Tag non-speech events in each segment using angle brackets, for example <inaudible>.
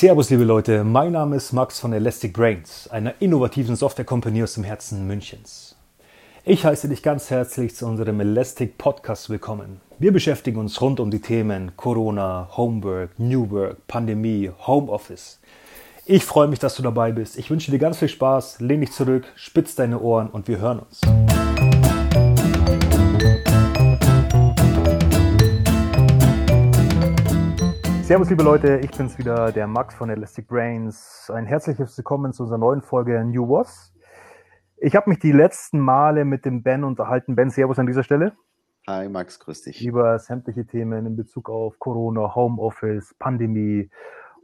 Servus, liebe Leute. Mein Name ist Max von Elastic Brains, einer innovativen Software-Company aus dem Herzen Münchens. Ich heiße dich ganz herzlich zu unserem Elastic Podcast willkommen. Wir beschäftigen uns rund um die Themen Corona, Homework, New Work, Pandemie, Homeoffice. Ich freue mich, dass du dabei bist. Ich wünsche dir ganz viel Spaß. Lehn dich zurück, spitz deine Ohren und wir hören uns. Servus, liebe Leute, ich bin's wieder, der Max von Elastic Brains. Ein herzliches Willkommen zu unserer neuen Folge New Was. Ich habe mich die letzten Male mit dem Ben unterhalten. Ben, Servus an dieser Stelle. Hi Max, grüß dich. Über sämtliche Themen in Bezug auf Corona, Homeoffice, Pandemie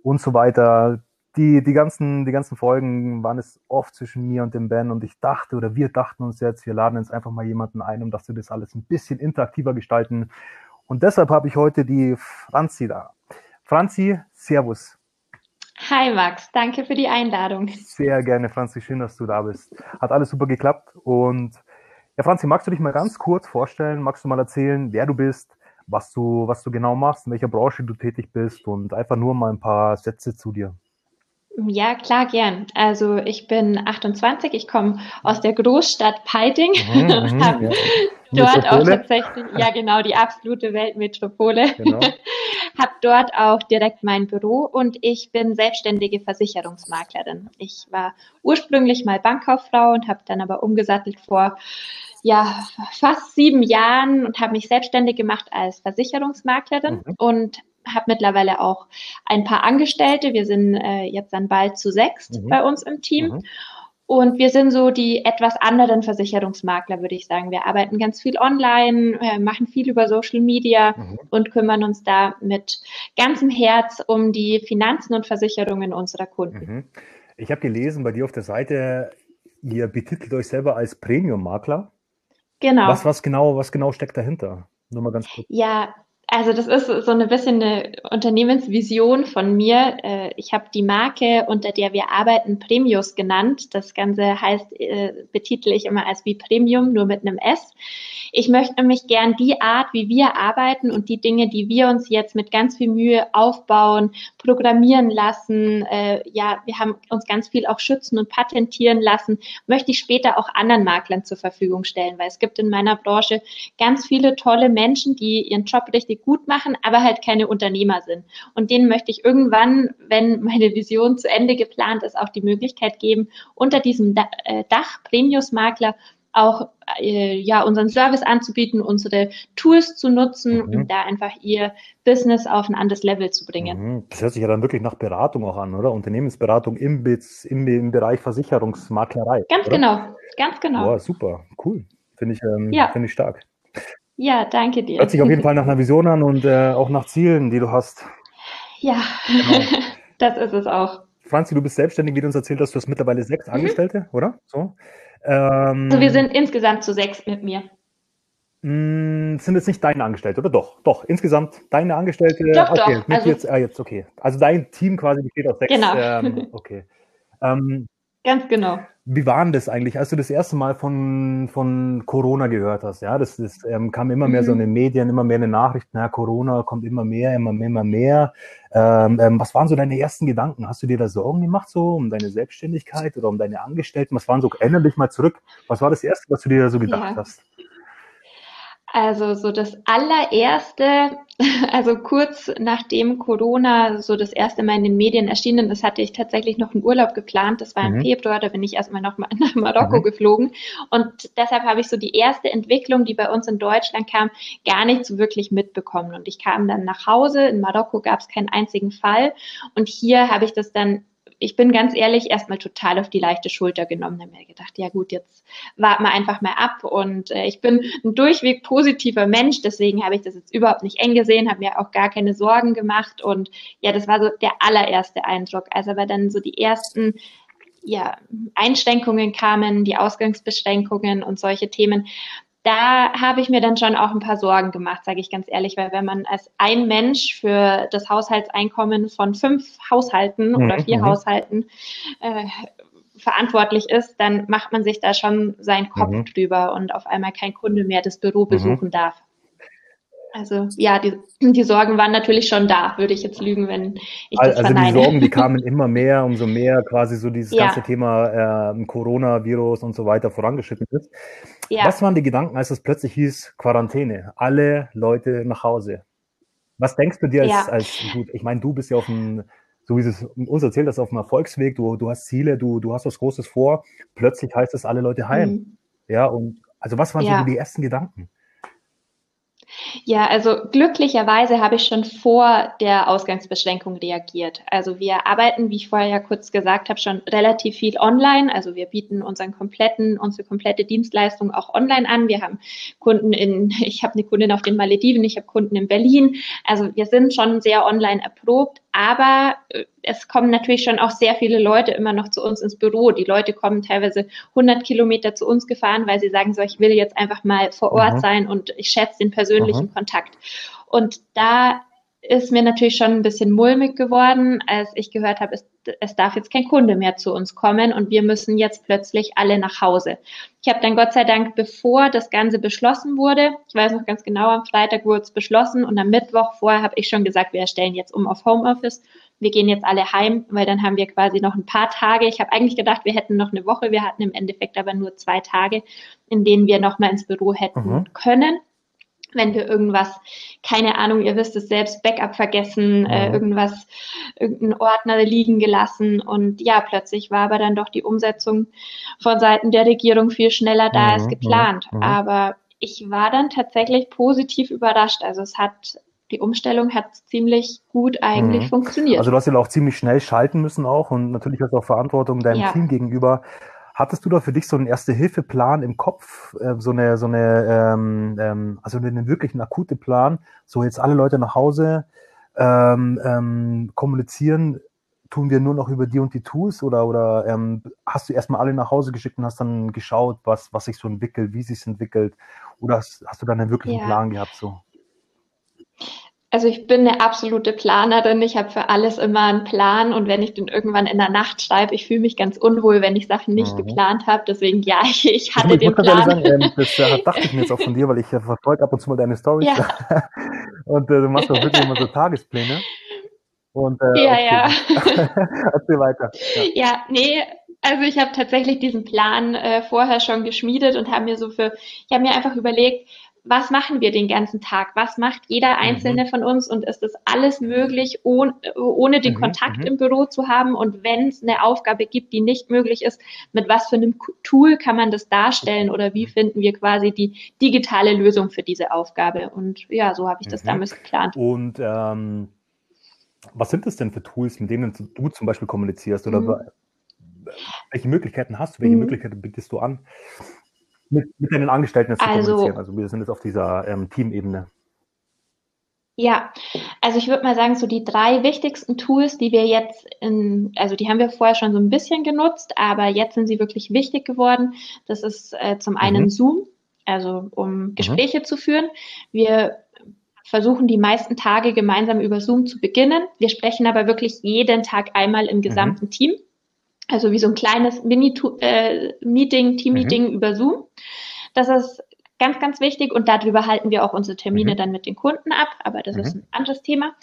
und so weiter. Die, die, ganzen, die ganzen Folgen waren es oft zwischen mir und dem Ben und ich dachte oder wir dachten uns jetzt, wir laden jetzt einfach mal jemanden ein, um dass wir das alles ein bisschen interaktiver gestalten. Und deshalb habe ich heute die Franzi da. Franzi, Servus. Hi Max, danke für die Einladung. Sehr gerne, Franzi, schön, dass du da bist. Hat alles super geklappt. Und ja, Franzi, magst du dich mal ganz kurz vorstellen? Magst du mal erzählen, wer du bist, was du, was du genau machst, in welcher Branche du tätig bist und einfach nur mal ein paar Sätze zu dir? Ja, klar, gern. Also ich bin 28, ich komme aus der Großstadt Peiting, mhm, mhm habe ja. <laughs> dort auch tatsächlich, ja genau, die absolute Weltmetropole, genau. <laughs> habe dort auch direkt mein Büro und ich bin selbstständige Versicherungsmaklerin. Ich war ursprünglich mal Bankkauffrau und habe dann aber umgesattelt vor ja, fast sieben Jahren und habe mich selbstständig gemacht als Versicherungsmaklerin mhm. und habe mittlerweile auch ein paar Angestellte. Wir sind äh, jetzt dann bald zu sechs mhm. bei uns im Team. Mhm. Und wir sind so die etwas anderen Versicherungsmakler, würde ich sagen. Wir arbeiten ganz viel online, äh, machen viel über Social Media mhm. und kümmern uns da mit ganzem Herz um die Finanzen und Versicherungen unserer Kunden. Mhm. Ich habe gelesen bei dir auf der Seite, ihr betitelt euch selber als Premium-Makler. Genau. Was, was, genau. was genau steckt dahinter? Nur mal ganz kurz. Ja, also das ist so eine bisschen eine Unternehmensvision von mir. Äh, ich habe die Marke, unter der wir arbeiten, Premius genannt. Das Ganze heißt, äh, betitel ich immer als wie Premium, nur mit einem S. Ich möchte nämlich gern die Art, wie wir arbeiten und die Dinge, die wir uns jetzt mit ganz viel Mühe aufbauen, programmieren lassen, äh, ja, wir haben uns ganz viel auch schützen und patentieren lassen, möchte ich später auch anderen Maklern zur Verfügung stellen, weil es gibt in meiner Branche ganz viele tolle Menschen, die ihren Job richtig gut machen, aber halt keine Unternehmer sind. Und denen möchte ich irgendwann, wenn meine Vision zu Ende geplant ist, auch die Möglichkeit geben, unter diesem äh, Dach Premius Makler auch äh, ja unseren Service anzubieten, unsere Tools zu nutzen, mhm. um da einfach ihr Business auf ein anderes Level zu bringen. Mhm. Das hört sich ja dann wirklich nach Beratung auch an, oder? Unternehmensberatung im, im, im Bereich Versicherungsmaklerei. Ganz oder? genau, ganz genau. Boah, super, cool. Finde ich, ähm, ja. Find ich stark. Ja, danke dir. Hört sich auf jeden Fall nach einer Vision an und äh, auch nach Zielen, die du hast. Ja, genau. <laughs> das ist es auch. Franzi, du bist selbstständig, wie du uns erzählt hast, du hast mittlerweile sechs mhm. Angestellte, oder? So. Ähm, also wir sind insgesamt zu sechs mit mir. Mh, hm, sind jetzt nicht deine Angestellte, oder doch? Doch, insgesamt deine Angestellte. Doch, okay, doch. Also, jetzt, ah, jetzt, okay. Also dein Team quasi besteht aus sechs. Genau. Ähm, <laughs> okay. Ähm, Ganz genau. Wie war denn das eigentlich, als du das erste Mal von, von Corona gehört hast? Ja, das, das ähm, kam immer mehr mhm. so in den Medien, immer mehr in den Nachrichten, ja, Corona kommt immer mehr, immer mehr, immer mehr. Ähm, ähm, was waren so deine ersten Gedanken? Hast du dir da Sorgen gemacht, so um deine Selbstständigkeit oder um deine Angestellten? Was waren so, erinnere dich mal zurück, was war das Erste, was du dir da so gedacht ja. hast? Also so das allererste, <laughs> also kurz nachdem Corona so das erste Mal in den Medien erschienen ist, hatte ich tatsächlich noch einen Urlaub geplant. Das war im mhm. Februar, da bin ich erstmal noch mal <laughs> nach Marokko mhm. geflogen. Und deshalb habe ich so die erste Entwicklung, die bei uns in Deutschland kam, gar nicht so wirklich mitbekommen. Und ich kam dann nach Hause. In Marokko gab es keinen einzigen Fall. Und hier habe ich das dann ich bin ganz ehrlich erstmal total auf die leichte Schulter genommen. Habe mir gedacht, ja gut, jetzt warten wir einfach mal ab. Und äh, ich bin ein durchweg positiver Mensch, deswegen habe ich das jetzt überhaupt nicht eng gesehen, habe mir auch gar keine Sorgen gemacht. Und ja, das war so der allererste Eindruck. Also aber dann so die ersten ja, Einschränkungen kamen, die Ausgangsbeschränkungen und solche Themen, da habe ich mir dann schon auch ein paar Sorgen gemacht, sage ich ganz ehrlich, weil wenn man als ein Mensch für das Haushaltseinkommen von fünf Haushalten mhm. oder vier mhm. Haushalten äh, verantwortlich ist, dann macht man sich da schon seinen Kopf mhm. drüber und auf einmal kein Kunde mehr das Büro mhm. besuchen darf. Also ja, die, die Sorgen waren natürlich schon da, würde ich jetzt lügen, wenn ich das Also verneine. die Sorgen, die kamen <laughs> immer mehr, umso mehr quasi so dieses ja. ganze Thema äh, Coronavirus und so weiter vorangeschritten ist. Ja. Was waren die Gedanken, als es plötzlich hieß Quarantäne? Alle Leute nach Hause. Was denkst du dir als, ja. als gut, ich meine, du bist ja auf dem, so wie es uns erzählt hast, auf dem Erfolgsweg, du, du hast Ziele, du, du hast was Großes vor, plötzlich heißt es alle Leute heim. Mhm. Ja, und also was waren so die ersten Gedanken? Ja, also glücklicherweise habe ich schon vor der Ausgangsbeschränkung reagiert. Also wir arbeiten, wie ich vorher ja kurz gesagt habe, schon relativ viel online. Also wir bieten unseren kompletten, unsere komplette Dienstleistung auch online an. Wir haben Kunden in, <laughs> ich habe eine Kundin auf den Malediven, ich habe Kunden in Berlin. Also wir sind schon sehr online erprobt, aber äh, es kommen natürlich schon auch sehr viele Leute immer noch zu uns ins Büro. Die Leute kommen teilweise 100 Kilometer zu uns gefahren, weil sie sagen so, ich will jetzt einfach mal vor Ort mhm. sein und ich schätze den persönlichen mhm. Kontakt. Und da ist mir natürlich schon ein bisschen mulmig geworden, als ich gehört habe, es, es, darf jetzt kein Kunde mehr zu uns kommen und wir müssen jetzt plötzlich alle nach Hause. Ich habe dann Gott sei Dank, bevor das Ganze beschlossen wurde, ich weiß noch ganz genau, am Freitag wurde es beschlossen und am Mittwoch vorher habe ich schon gesagt, wir erstellen jetzt um auf Homeoffice. Wir gehen jetzt alle heim, weil dann haben wir quasi noch ein paar Tage. Ich habe eigentlich gedacht, wir hätten noch eine Woche. Wir hatten im Endeffekt aber nur zwei Tage, in denen wir noch mal ins Büro hätten mhm. können wenn wir irgendwas, keine Ahnung, ihr wisst es selbst, Backup vergessen, äh, irgendwas, irgendeinen Ordner liegen gelassen und ja, plötzlich war aber dann doch die Umsetzung von Seiten der Regierung viel schneller da als geplant. Mhm. Aber ich war dann tatsächlich positiv überrascht. Also es hat die Umstellung hat ziemlich gut eigentlich mhm. funktioniert. Also du hast ja auch ziemlich schnell schalten müssen auch und natürlich hast du auch Verantwortung deinem ja. Team gegenüber. Hattest du da für dich so einen Erste-Hilfe-Plan im Kopf, äh, so eine, so eine, ähm, ähm, also einen wirklichen akute Plan, so jetzt alle Leute nach Hause ähm, ähm, kommunizieren, tun wir nur noch über die und die Tools oder, oder ähm, hast du erstmal alle nach Hause geschickt und hast dann geschaut, was, was sich so entwickelt, wie sich entwickelt? Oder hast, hast du dann einen wirklichen ja. Plan gehabt so? Also ich bin eine absolute Planerin. Ich habe für alles immer einen Plan und wenn ich den irgendwann in der Nacht schreibe, ich fühle mich ganz unwohl, wenn ich Sachen nicht mhm. geplant habe. Deswegen ja, <laughs> ich, ich hatte ich den Plan. Sagen, ähm, das äh, <laughs> dachte ich mir jetzt auch von dir, weil ich äh, verfolge ab und zu mal deine Stories ja. <laughs> und äh, du machst auch wirklich immer so Tagespläne. Und, äh, ja, ja. Erzähl weiter. Ja. ja, nee, also ich habe tatsächlich diesen Plan äh, vorher schon geschmiedet und habe mir so für, ich habe mir einfach überlegt, was machen wir den ganzen Tag? Was macht jeder mhm. Einzelne mhm. von uns? Und ist das alles möglich, ohne, ohne den mhm. Kontakt mhm. im Büro zu haben? Und wenn es eine Aufgabe gibt, die nicht möglich ist, mit was für einem Tool kann man das darstellen? Oder wie finden wir quasi die digitale Lösung für diese Aufgabe? Und ja, so habe ich das mhm. damals geplant. Und ähm, was sind das denn für Tools, mit denen du zum Beispiel kommunizierst? Oder mhm. welche Möglichkeiten hast du? Welche Möglichkeiten bietest du an? Mit, mit deinen Angestellten jetzt also, zu kommunizieren. Also wir sind jetzt auf dieser ähm, Teamebene. Ja, also ich würde mal sagen, so die drei wichtigsten Tools, die wir jetzt in, also die haben wir vorher schon so ein bisschen genutzt, aber jetzt sind sie wirklich wichtig geworden. Das ist äh, zum einen mhm. Zoom, also um mhm. Gespräche mhm. zu führen. Wir versuchen die meisten Tage gemeinsam über Zoom zu beginnen. Wir sprechen aber wirklich jeden Tag einmal im gesamten mhm. Team. Also wie so ein kleines Mini-Meeting, äh, Team-Meeting mhm. über Zoom. Das ist ganz, ganz wichtig und darüber halten wir auch unsere Termine mhm. dann mit den Kunden ab, aber das mhm. ist ein anderes Thema.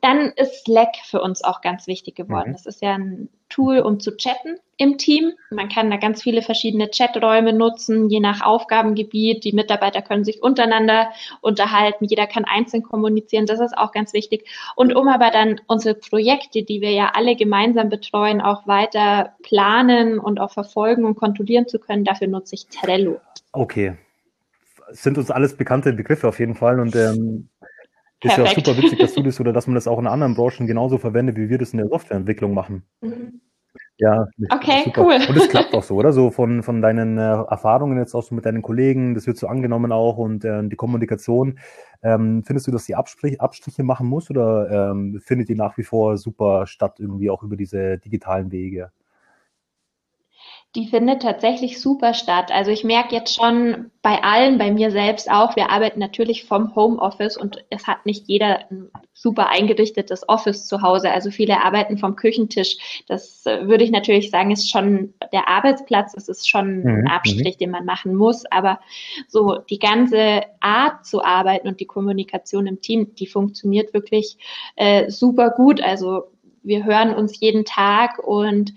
Dann ist Slack für uns auch ganz wichtig geworden. Mhm. Das ist ja ein Tool, um zu chatten im Team. Man kann da ganz viele verschiedene Chaträume nutzen, je nach Aufgabengebiet. Die Mitarbeiter können sich untereinander unterhalten, jeder kann einzeln kommunizieren, das ist auch ganz wichtig. Und um aber dann unsere Projekte, die wir ja alle gemeinsam betreuen, auch weiter planen und auch verfolgen und kontrollieren zu können, dafür nutze ich Trello. Okay, sind uns alles bekannte Begriffe auf jeden Fall und ähm, ist ja auch super witzig, dass du <laughs> das oder dass man das auch in anderen Branchen genauso verwendet, wie wir das in der Softwareentwicklung machen. Mhm. Ja, okay, super. cool. Und es klappt auch so, oder? So von, von deinen äh, Erfahrungen jetzt auch so mit deinen Kollegen, das wird so angenommen auch und äh, die Kommunikation. Ähm, findest du, dass die Abstrich, Abstriche machen muss oder ähm, findet die nach wie vor super statt, irgendwie auch über diese digitalen Wege? Die findet tatsächlich super statt. Also ich merke jetzt schon bei allen, bei mir selbst auch, wir arbeiten natürlich vom Homeoffice und es hat nicht jeder ein super eingerichtetes Office zu Hause. Also viele arbeiten vom Küchentisch. Das äh, würde ich natürlich sagen, ist schon der Arbeitsplatz. Es ist schon mhm. ein Abstrich, den man machen muss. Aber so die ganze Art zu arbeiten und die Kommunikation im Team, die funktioniert wirklich äh, super gut. Also wir hören uns jeden Tag und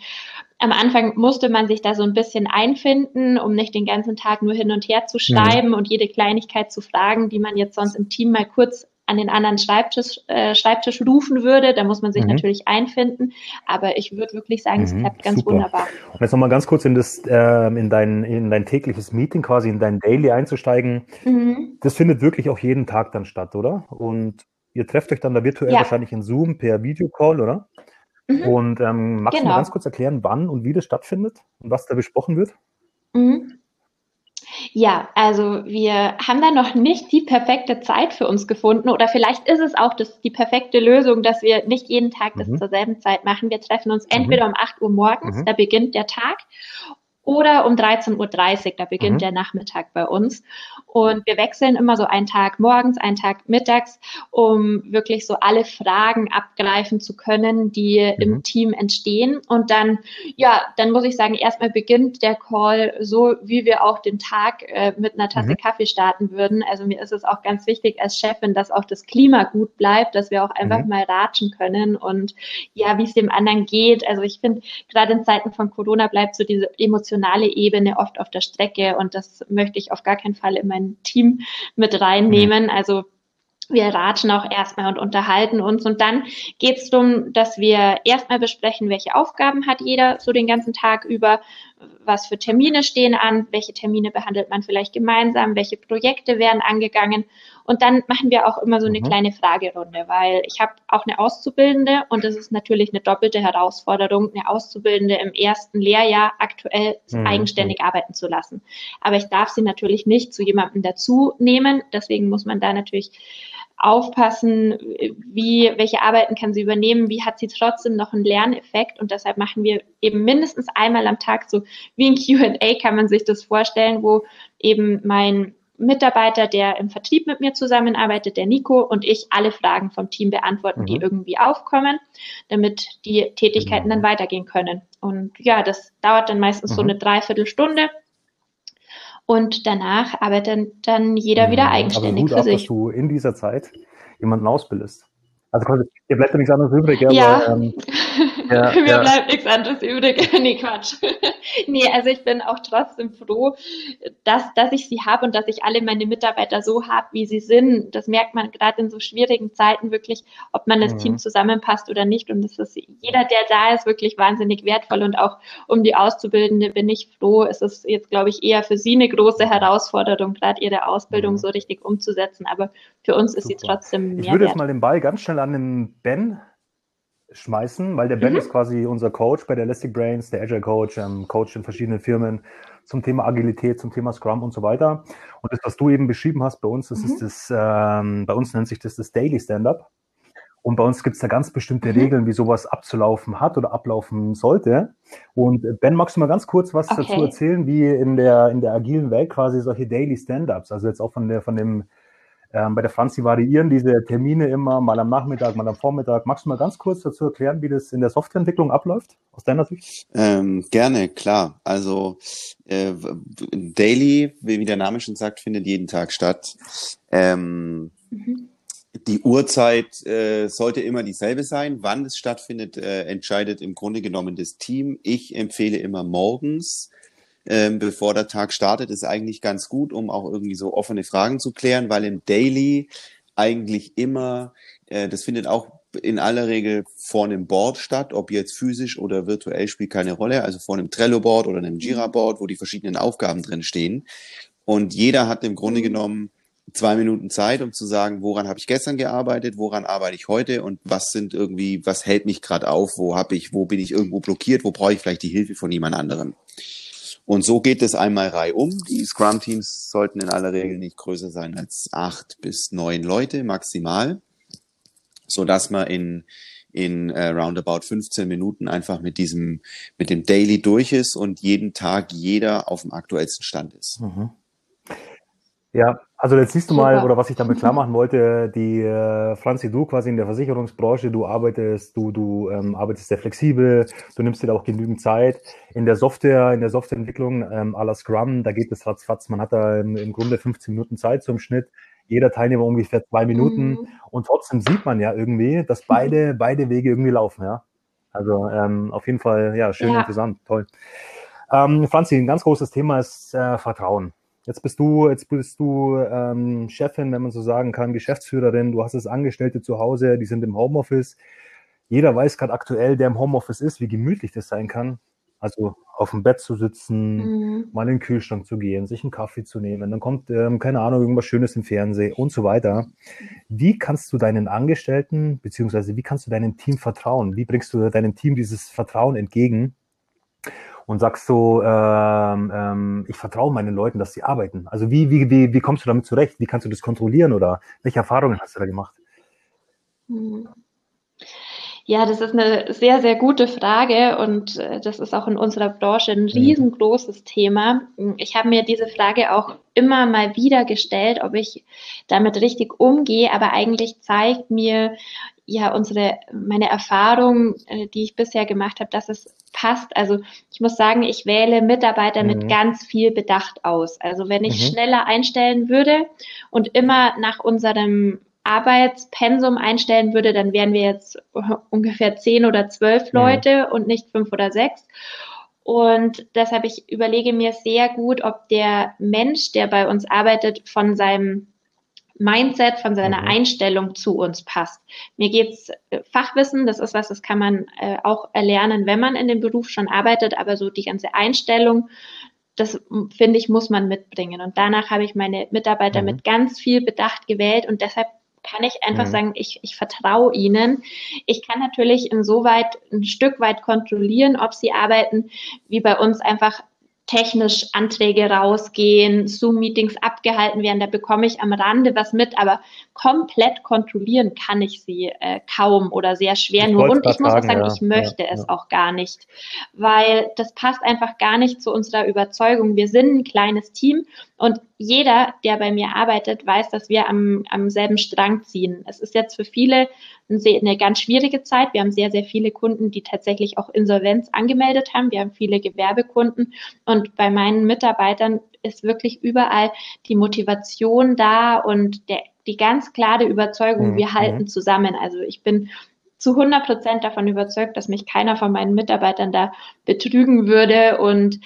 am Anfang musste man sich da so ein bisschen einfinden, um nicht den ganzen Tag nur hin und her zu schreiben mhm. und jede Kleinigkeit zu fragen, die man jetzt sonst im Team mal kurz an den anderen Schreibtisch, äh, Schreibtisch rufen würde. Da muss man sich mhm. natürlich einfinden. Aber ich würde wirklich sagen, es mhm, klappt ganz super. wunderbar. Und jetzt nochmal ganz kurz in, das, äh, in, dein, in dein tägliches Meeting, quasi in dein Daily einzusteigen. Mhm. Das findet wirklich auch jeden Tag dann statt, oder? Und ihr trefft euch dann da virtuell ja. wahrscheinlich in Zoom per Videocall, oder? Mhm. Und ähm, magst genau. du mal genau. ganz kurz erklären, wann und wie das stattfindet und was da besprochen wird? Mhm. Ja, also wir haben da noch nicht die perfekte Zeit für uns gefunden oder vielleicht ist es auch das, die perfekte Lösung, dass wir nicht jeden Tag das mhm. zur selben Zeit machen. Wir treffen uns entweder mhm. um 8 Uhr morgens, mhm. da beginnt der Tag, oder um 13.30 Uhr, da beginnt mhm. der Nachmittag bei uns. Und wir wechseln immer so einen Tag morgens, einen Tag mittags, um wirklich so alle Fragen abgreifen zu können, die mhm. im Team entstehen. Und dann, ja, dann muss ich sagen, erstmal beginnt der Call so, wie wir auch den Tag äh, mit einer Tasse mhm. Kaffee starten würden. Also mir ist es auch ganz wichtig als Chefin, dass auch das Klima gut bleibt, dass wir auch einfach mhm. mal ratschen können und ja, wie es dem anderen geht. Also ich finde, gerade in Zeiten von Corona bleibt so diese emotionale Ebene oft auf der Strecke und das möchte ich auf gar keinen Fall in mein Team mit reinnehmen. Mhm. Also wir ratschen auch erstmal und unterhalten uns. Und dann geht es darum, dass wir erstmal besprechen, welche Aufgaben hat jeder so den ganzen Tag über, was für Termine stehen an, welche Termine behandelt man vielleicht gemeinsam, welche Projekte werden angegangen. Und dann machen wir auch immer so eine mhm. kleine Fragerunde, weil ich habe auch eine Auszubildende und das ist natürlich eine doppelte Herausforderung, eine Auszubildende im ersten Lehrjahr aktuell mhm. eigenständig arbeiten zu lassen. Aber ich darf sie natürlich nicht zu jemandem dazu nehmen. Deswegen muss man da natürlich aufpassen, wie, welche Arbeiten kann sie übernehmen, wie hat sie trotzdem noch einen Lerneffekt und deshalb machen wir eben mindestens einmal am Tag so wie ein Q&A kann man sich das vorstellen, wo eben mein Mitarbeiter, der im Vertrieb mit mir zusammenarbeitet, der Nico und ich alle Fragen vom Team beantworten, mhm. die irgendwie aufkommen, damit die Tätigkeiten mhm. dann weitergehen können. Und ja, das dauert dann meistens mhm. so eine Dreiviertelstunde und danach arbeitet dann jeder wieder eigenständig aber gut für sich. Dass du in dieser Zeit jemanden ausbildest. Also ihr bleibt ja nichts anderes übrig, ja. ja. Aber, ähm, <laughs> ja, <laughs> Mir ja. bleibt nichts anderes übrig. <laughs> nee, Quatsch. <laughs> nee, also ich bin auch trotzdem froh, dass, dass ich sie habe und dass ich alle meine Mitarbeiter so habe, wie sie sind. Das merkt man gerade in so schwierigen Zeiten wirklich, ob man das mhm. Team zusammenpasst oder nicht. Und das ist jeder, der da ist, wirklich wahnsinnig wertvoll. Und auch um die Auszubildende bin ich froh. Es ist jetzt, glaube ich, eher für sie eine große Herausforderung, gerade ihre Ausbildung mhm. so richtig umzusetzen. Aber für uns Super. ist sie trotzdem mehr Ich würde jetzt mal den Ball ganz schnell an den Ben schmeißen, weil der Ben mhm. ist quasi unser Coach bei der Elastic Brains, der Agile Coach, ähm, Coach in verschiedenen Firmen zum Thema Agilität, zum Thema Scrum und so weiter. Und das, was du eben beschrieben hast bei uns, das mhm. ist das, ähm, bei uns nennt sich das das Daily Stand-up. Und bei uns gibt es da ganz bestimmte mhm. Regeln, wie sowas abzulaufen hat oder ablaufen sollte. Und äh, Ben, magst du mal ganz kurz was okay. dazu erzählen, wie in der, in der agilen Welt quasi solche Daily Stand-ups, also jetzt auch von der, von dem ähm, bei der Franzi variieren diese Termine immer, mal am Nachmittag, mal am Vormittag. Magst du mal ganz kurz dazu erklären, wie das in der Softwareentwicklung abläuft, aus deiner Sicht? Ähm, gerne, klar. Also äh, Daily, wie der Name schon sagt, findet jeden Tag statt. Ähm, mhm. Die Uhrzeit äh, sollte immer dieselbe sein. Wann es stattfindet, äh, entscheidet im Grunde genommen das Team. Ich empfehle immer morgens ähm, bevor der Tag startet, ist eigentlich ganz gut, um auch irgendwie so offene Fragen zu klären, weil im Daily eigentlich immer, äh, das findet auch in aller Regel vor einem Board statt, ob jetzt physisch oder virtuell spielt keine Rolle, also vor einem Trello-Board oder einem Jira-Board, wo die verschiedenen Aufgaben drin stehen. Und jeder hat im Grunde genommen zwei Minuten Zeit, um zu sagen, woran habe ich gestern gearbeitet, woran arbeite ich heute und was sind irgendwie, was hält mich gerade auf, wo habe ich, wo bin ich irgendwo blockiert, wo brauche ich vielleicht die Hilfe von jemand anderem. Und so geht es einmal reihum. Die Scrum-Teams sollten in aller Regel nicht größer sein als acht bis neun Leute maximal, so dass man in in äh, roundabout 15 Minuten einfach mit diesem, mit dem Daily durch ist und jeden Tag jeder auf dem aktuellsten Stand ist. Mhm. Ja, also jetzt siehst du mal, oder was ich damit klar machen wollte, die äh, Franzi, du quasi in der Versicherungsbranche, du arbeitest, du, du ähm, arbeitest sehr flexibel, du nimmst dir auch genügend Zeit. In der Software, in der Softwareentwicklung ähm, à la Scrum, da geht es ratzfatz, man hat da im, im Grunde 15 Minuten Zeit zum Schnitt jeder Teilnehmer ungefähr zwei Minuten. Mhm. Und trotzdem sieht man ja irgendwie, dass beide, <laughs> beide Wege irgendwie laufen, ja. Also ähm, auf jeden Fall, ja, schön ja. interessant, toll. Ähm, Franzi, ein ganz großes Thema ist äh, Vertrauen. Jetzt bist du, jetzt bist du ähm, Chefin, wenn man so sagen kann, Geschäftsführerin. Du hast es Angestellte zu Hause, die sind im Homeoffice. Jeder weiß gerade aktuell, der im Homeoffice ist, wie gemütlich das sein kann. Also auf dem Bett zu sitzen, mhm. mal in den Kühlschrank zu gehen, sich einen Kaffee zu nehmen, dann kommt, ähm, keine Ahnung, irgendwas Schönes im Fernsehen und so weiter. Wie kannst du deinen Angestellten, beziehungsweise wie kannst du deinem Team vertrauen? Wie bringst du deinem Team dieses Vertrauen entgegen? Und sagst so, ähm, ähm, ich vertraue meinen Leuten, dass sie arbeiten? Also wie, wie, wie, wie kommst du damit zurecht? Wie kannst du das kontrollieren oder welche Erfahrungen hast du da gemacht? Hm. Ja, das ist eine sehr, sehr gute Frage und äh, das ist auch in unserer Branche ein mhm. riesengroßes Thema. Ich habe mir diese Frage auch immer mal wieder gestellt, ob ich damit richtig umgehe, aber eigentlich zeigt mir ja unsere meine Erfahrung, äh, die ich bisher gemacht habe, dass es passt. Also ich muss sagen, ich wähle Mitarbeiter mhm. mit ganz viel Bedacht aus. Also wenn ich mhm. schneller einstellen würde und immer nach unserem Arbeitspensum einstellen würde, dann wären wir jetzt ungefähr zehn oder zwölf mhm. Leute mhm. und nicht fünf oder sechs. Und deshalb ich überlege mir sehr gut, ob der Mensch, der bei uns arbeitet, von seinem Mindset, von seiner mhm. Einstellung zu uns passt. Mir geht's äh, Fachwissen, das ist was, das kann man äh, auch erlernen, wenn man in dem Beruf schon arbeitet, aber so die ganze Einstellung, das finde ich, muss man mitbringen. Und danach habe ich meine Mitarbeiter mhm. mit ganz viel Bedacht gewählt und deshalb kann ich einfach mhm. sagen, ich, ich vertraue ihnen. Ich kann natürlich insoweit ein Stück weit kontrollieren, ob sie arbeiten, wie bei uns einfach technisch Anträge rausgehen, Zoom-Meetings abgehalten werden, da bekomme ich am Rande was mit, aber komplett kontrollieren kann ich sie äh, kaum oder sehr schwer ich nur. Und ich muss auch sagen, ja, ich möchte ja, es ja. auch gar nicht, weil das passt einfach gar nicht zu unserer Überzeugung. Wir sind ein kleines Team und jeder, der bei mir arbeitet, weiß, dass wir am, am selben Strang ziehen. Es ist jetzt für viele eine ganz schwierige Zeit. Wir haben sehr, sehr viele Kunden, die tatsächlich auch Insolvenz angemeldet haben. Wir haben viele Gewerbekunden und bei meinen Mitarbeitern ist wirklich überall die Motivation da und der, die ganz klare Überzeugung, mhm. wir halten zusammen. Also ich bin zu 100 Prozent davon überzeugt, dass mich keiner von meinen Mitarbeitern da betrügen würde und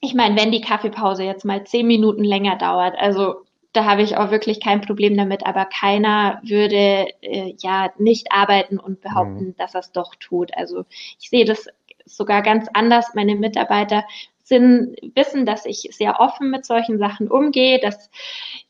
ich meine, wenn die Kaffeepause jetzt mal zehn Minuten länger dauert, also da habe ich auch wirklich kein Problem damit, aber keiner würde äh, ja nicht arbeiten und behaupten, mhm. dass er es doch tut. Also ich sehe das sogar ganz anders. Meine Mitarbeiter sind, wissen, dass ich sehr offen mit solchen Sachen umgehe, dass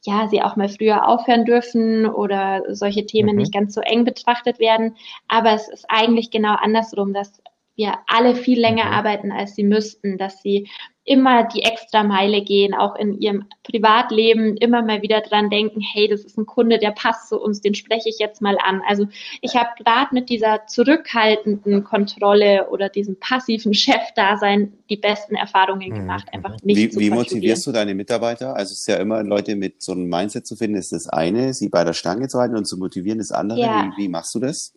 ja sie auch mal früher aufhören dürfen oder solche Themen mhm. nicht ganz so eng betrachtet werden. Aber es ist eigentlich genau andersrum, dass wir alle viel länger mhm. arbeiten, als sie müssten, dass sie immer die extra Meile gehen, auch in ihrem Privatleben immer mal wieder dran denken, hey, das ist ein Kunde, der passt zu uns, den spreche ich jetzt mal an. Also ich habe gerade mit dieser zurückhaltenden Kontrolle oder diesem passiven Chefdasein die besten Erfahrungen mhm. gemacht, einfach nicht Wie, zu wie motivierst du deine Mitarbeiter? Also es ist ja immer Leute mit so einem Mindset zu finden, ist das eine, sie bei der Stange zu halten und zu motivieren, das andere. Ja. Wie, wie machst du das?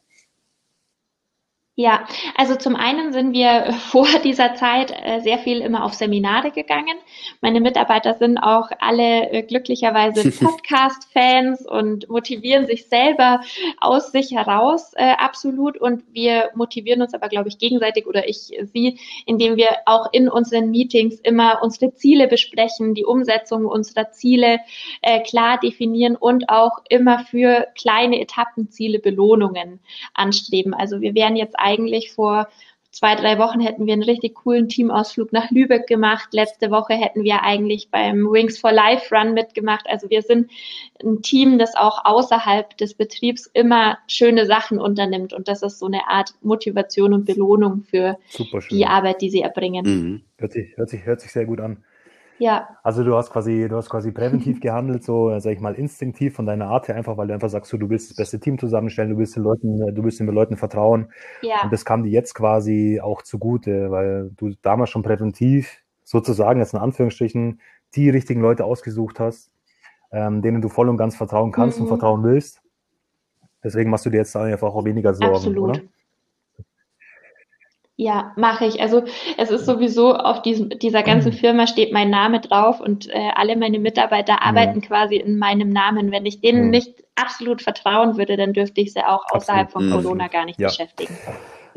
Ja, also zum einen sind wir <laughs> vor dieser Zeit äh, sehr viel immer auf Seminare gegangen. Meine Mitarbeiter sind auch alle äh, glücklicherweise <laughs> Podcast-Fans und motivieren sich selber aus sich heraus äh, absolut. Und wir motivieren uns aber, glaube ich, gegenseitig oder ich sie, indem wir auch in unseren Meetings immer unsere Ziele besprechen, die Umsetzung unserer Ziele äh, klar definieren und auch immer für kleine Etappenziele Belohnungen anstreben. Also wir werden jetzt eigentlich vor zwei, drei Wochen hätten wir einen richtig coolen Teamausflug nach Lübeck gemacht. Letzte Woche hätten wir eigentlich beim Wings for Life Run mitgemacht. Also wir sind ein Team, das auch außerhalb des Betriebs immer schöne Sachen unternimmt. Und das ist so eine Art Motivation und Belohnung für die Arbeit, die sie erbringen. Mhm. Hört, sich, hört, sich, hört sich sehr gut an. Ja. Also du hast quasi, du hast quasi präventiv <laughs> gehandelt, so sag ich mal instinktiv von deiner Art her, einfach weil du einfach sagst, so, du willst das beste Team zusammenstellen, du willst den Leuten, du willst den Leuten vertrauen. Ja. Und das kam dir jetzt quasi auch zugute, weil du damals schon präventiv sozusagen jetzt in Anführungsstrichen die richtigen Leute ausgesucht hast, ähm, denen du voll und ganz vertrauen kannst mhm. und vertrauen willst. Deswegen machst du dir jetzt einfach auch weniger Sorgen, Absolut. oder? Ja, mache ich. Also es ist sowieso auf diesem, dieser ganzen Firma steht mein Name drauf und äh, alle meine Mitarbeiter arbeiten quasi in meinem Namen. Wenn ich denen nicht absolut vertrauen würde, dann dürfte ich sie auch außerhalb absolut. von Corona gar nicht ja. beschäftigen.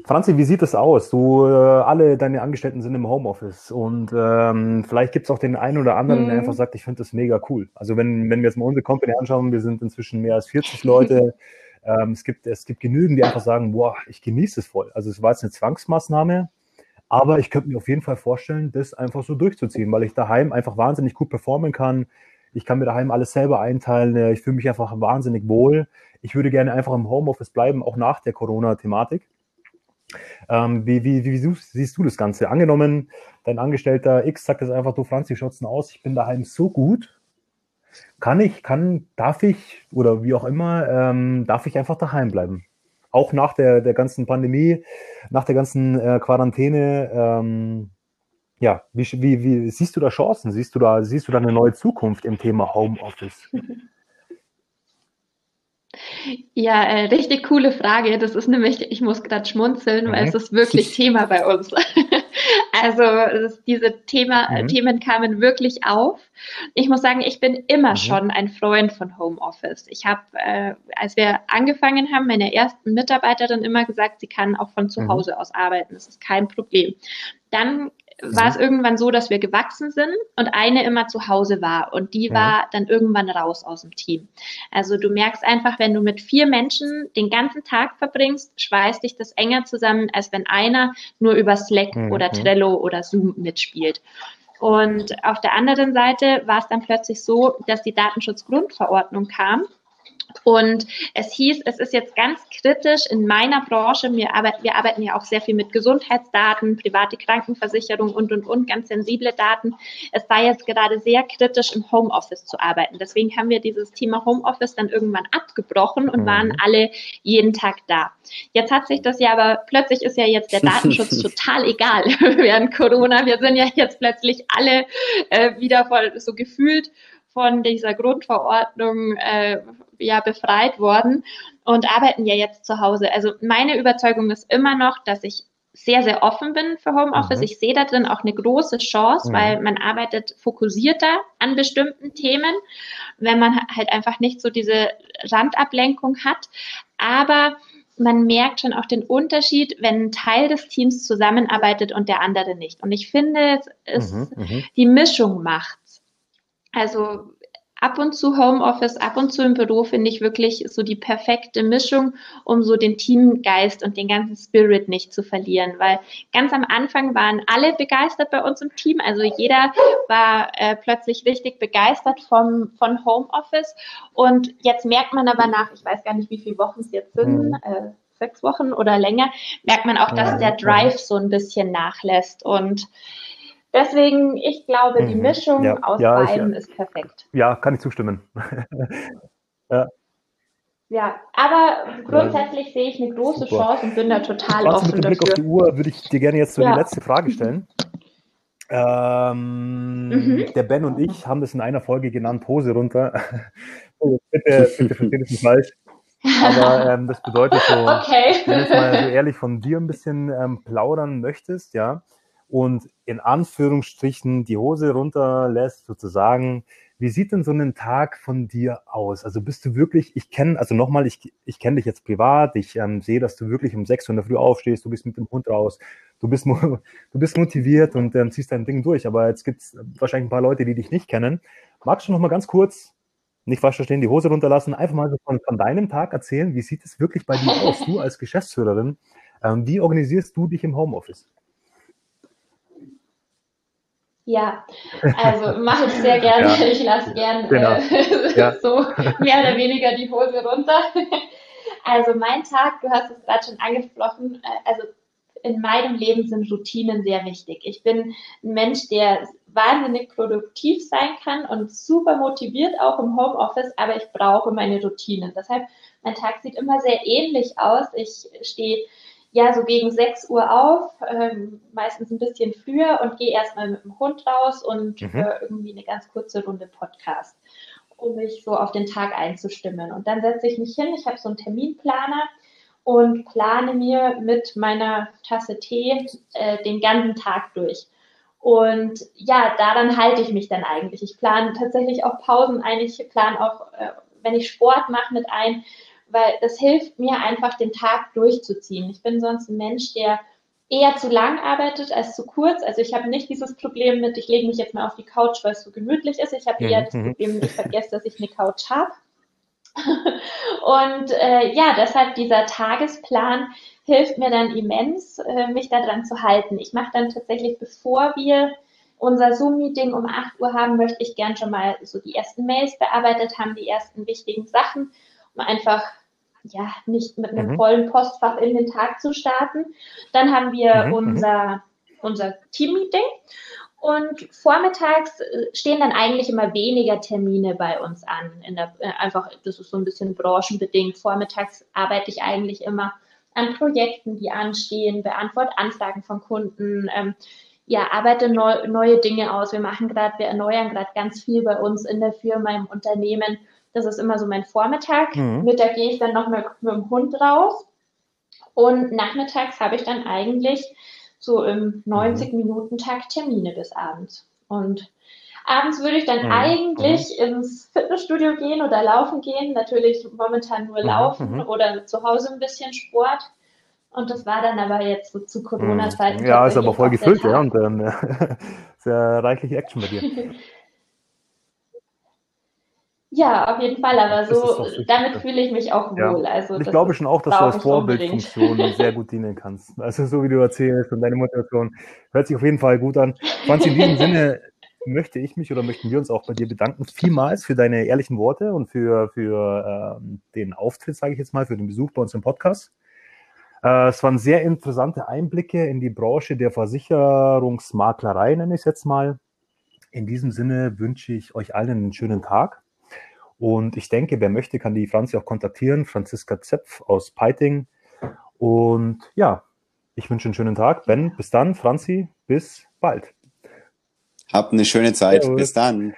Franzi, wie sieht es aus? Du, äh, alle deine Angestellten sind im Homeoffice und ähm, vielleicht gibt es auch den einen oder anderen, mhm. der einfach sagt, ich finde das mega cool. Also wenn, wenn wir jetzt mal unsere Company anschauen, wir sind inzwischen mehr als 40 Leute. <laughs> Ähm, es, gibt, es gibt genügend, die einfach sagen, boah, ich genieße es voll. Also es war jetzt eine Zwangsmaßnahme, aber ich könnte mir auf jeden Fall vorstellen, das einfach so durchzuziehen, weil ich daheim einfach wahnsinnig gut performen kann. Ich kann mir daheim alles selber einteilen. Ich fühle mich einfach wahnsinnig wohl. Ich würde gerne einfach im Homeoffice bleiben, auch nach der Corona-Thematik. Ähm, wie, wie, wie siehst du das Ganze? Angenommen, dein Angestellter X sagt jetzt einfach, du Franz, wie schaut's aus? Ich bin daheim so gut, kann ich, kann, darf ich oder wie auch immer, ähm, darf ich einfach daheim bleiben. Auch nach der, der ganzen Pandemie, nach der ganzen äh, Quarantäne. Ähm, ja, wie, wie, wie siehst du da Chancen? Siehst du da, siehst du da eine neue Zukunft im Thema Homeoffice? Ja, äh, richtig coole Frage. Das ist nämlich, ich muss gerade schmunzeln, mhm. weil es ist wirklich <laughs> Thema bei uns. Also das, diese Thema, mhm. Themen kamen wirklich auf. Ich muss sagen, ich bin immer mhm. schon ein Freund von Homeoffice. Ich habe, äh, als wir angefangen haben, meiner ersten Mitarbeiterin immer gesagt, sie kann auch von zu mhm. Hause aus arbeiten. Das ist kein Problem. Dann war es irgendwann so, dass wir gewachsen sind und eine immer zu Hause war und die war dann irgendwann raus aus dem Team. Also du merkst einfach, wenn du mit vier Menschen den ganzen Tag verbringst, schweißt dich das enger zusammen, als wenn einer nur über Slack mhm. oder Trello oder Zoom mitspielt. Und auf der anderen Seite war es dann plötzlich so, dass die Datenschutzgrundverordnung kam und es hieß, es ist jetzt ganz kritisch in meiner Branche, wir arbeiten, wir arbeiten ja auch sehr viel mit Gesundheitsdaten, private Krankenversicherung und, und, und, ganz sensible Daten. Es sei jetzt gerade sehr kritisch, im Homeoffice zu arbeiten. Deswegen haben wir dieses Thema Homeoffice dann irgendwann abgebrochen und waren mhm. alle jeden Tag da. Jetzt hat sich das ja aber, plötzlich ist ja jetzt der <laughs> Datenschutz total egal <laughs> während Corona. Wir sind ja jetzt plötzlich alle äh, wieder voll so gefühlt von dieser Grundverordnung äh, ja befreit worden und arbeiten ja jetzt zu Hause. Also meine Überzeugung ist immer noch, dass ich sehr, sehr offen bin für Homeoffice. Mhm. Ich sehe da drin auch eine große Chance, mhm. weil man arbeitet fokussierter an bestimmten Themen, wenn man halt einfach nicht so diese Randablenkung hat. Aber man merkt schon auch den Unterschied, wenn ein Teil des Teams zusammenarbeitet und der andere nicht. Und ich finde, es ist, mhm, mhm. die Mischung macht. Also ab und zu Homeoffice, ab und zu im Büro finde ich wirklich so die perfekte Mischung, um so den Teamgeist und den ganzen Spirit nicht zu verlieren. Weil ganz am Anfang waren alle begeistert bei uns im Team. Also jeder war äh, plötzlich richtig begeistert vom, von Homeoffice. Und jetzt merkt man aber nach, ich weiß gar nicht, wie viele Wochen es jetzt sind, mhm. äh, sechs Wochen oder länger, merkt man auch, dass der Drive so ein bisschen nachlässt. Und Deswegen, ich glaube, die mhm. Mischung ja. aus ja, beiden ich, ist perfekt. Ja, kann ich zustimmen. <laughs> ja. Ja, aber grundsätzlich sehe ich eine große Super. Chance und bin da total Trotzdem offen mit Blick auf die Uhr würde ich dir gerne jetzt so die letzte Frage <laughs> stellen. Ähm, mhm. Der Ben und ich haben das in einer Folge genannt, Pose runter. <laughs> Oh, bitte, bitte versteht es nicht falsch. Aber ähm, das bedeutet so, okay. wenn du jetzt mal so ehrlich von dir ein bisschen ähm, plaudern möchtest, ja, und in Anführungsstrichen die Hose runterlässt, sozusagen, wie sieht denn so ein Tag von dir aus? Also bist du wirklich, ich kenne, also nochmal, ich, ich kenne dich jetzt privat, ich ähm, sehe, dass du wirklich um 6 Uhr in der Früh aufstehst, du bist mit dem Hund raus, du bist, <laughs> du bist motiviert und ähm, ziehst dein Ding durch. Aber jetzt gibt es wahrscheinlich ein paar Leute, die dich nicht kennen. Magst du noch mal ganz kurz, nicht falsch verstehen, die Hose runterlassen, einfach mal so von, von deinem Tag erzählen, wie sieht es wirklich bei dir aus? Du als Geschäftsführerin, ähm, wie organisierst du dich im Homeoffice? Ja, also mache ich sehr <laughs> gerne. Ja. Ich lasse gern genau. <laughs> äh, ja. so mehr oder weniger die Hose runter. Also mein Tag, du hast es gerade schon angesprochen, äh, also in meinem Leben sind Routinen sehr wichtig. Ich bin ein Mensch, der wahnsinnig produktiv sein kann und super motiviert auch im Homeoffice, aber ich brauche meine Routinen. Deshalb, mein Tag sieht immer sehr ähnlich aus. Ich stehe ja so gegen 6 Uhr auf, ähm, meistens ein bisschen früher und gehe erstmal mit dem Hund raus und mhm. äh, irgendwie eine ganz kurze Runde Podcast, um mich so auf den Tag einzustimmen. Und dann setze ich mich hin, ich habe so einen Terminplaner und plane mir mit meiner Tasse Tee äh, den ganzen Tag durch. Und ja, daran halte ich mich dann eigentlich. Ich plane tatsächlich auch Pausen ein. Ich plane auch, äh, wenn ich Sport mache, mit ein weil das hilft mir einfach, den Tag durchzuziehen. Ich bin sonst ein Mensch, der eher zu lang arbeitet als zu kurz. Also ich habe nicht dieses Problem mit, ich lege mich jetzt mal auf die Couch, weil es so gemütlich ist. Ich habe eher das mhm. Problem, ich vergesse, dass ich eine Couch habe. <laughs> Und äh, ja, deshalb dieser Tagesplan hilft mir dann immens, äh, mich daran zu halten. Ich mache dann tatsächlich, bevor wir unser Zoom-Meeting um 8 Uhr haben, möchte ich gern schon mal so die ersten Mails bearbeitet haben, die ersten wichtigen Sachen, um einfach ja, nicht mit einem mhm. vollen Postfach in den Tag zu starten. Dann haben wir mhm. mhm. unser, unser Team-Meeting. Und vormittags äh, stehen dann eigentlich immer weniger Termine bei uns an. In der, äh, einfach, das ist so ein bisschen branchenbedingt. Vormittags arbeite ich eigentlich immer an Projekten, die anstehen, beantworte Anfragen von Kunden, ähm, ja, arbeite neu, neue Dinge aus. Wir machen gerade, wir erneuern gerade ganz viel bei uns in der Firma, im Unternehmen. Das ist immer so mein Vormittag. Mhm. Mittag gehe ich dann noch mit, mit dem Hund raus. Und nachmittags habe ich dann eigentlich so im 90-Minuten-Takt Termine bis abends. Und abends würde ich dann mhm. eigentlich mhm. ins Fitnessstudio gehen oder laufen gehen. Natürlich momentan nur mhm. laufen mhm. oder zu Hause ein bisschen Sport. Und das war dann aber jetzt so zu Corona-Zeiten. Ja, ist aber voll gefüllt, ja, und dann äh, <laughs> sehr reichlich Action bei dir. <laughs> Ja, auf jeden Fall, aber so, damit fühle ich mich auch wohl. Ja. Also, ich glaube schon auch, dass du als Vorbildfunktion <laughs> sehr gut dienen kannst. Also so wie du erzählst und deine Motivation hört sich auf jeden Fall gut an. Franz, in diesem Sinne möchte ich mich oder möchten wir uns auch bei dir bedanken vielmals für deine ehrlichen Worte und für, für ähm, den Auftritt, sage ich jetzt mal, für den Besuch bei uns im Podcast. Äh, es waren sehr interessante Einblicke in die Branche der Versicherungsmaklerei, nenne ich es jetzt mal. In diesem Sinne wünsche ich euch allen einen schönen Tag und ich denke, wer möchte, kann die Franzi auch kontaktieren. Franziska Zepf aus Peiting. Und ja, ich wünsche einen schönen Tag. Ben, bis dann. Franzi, bis bald. Habt eine schöne Zeit. Servus. Bis dann.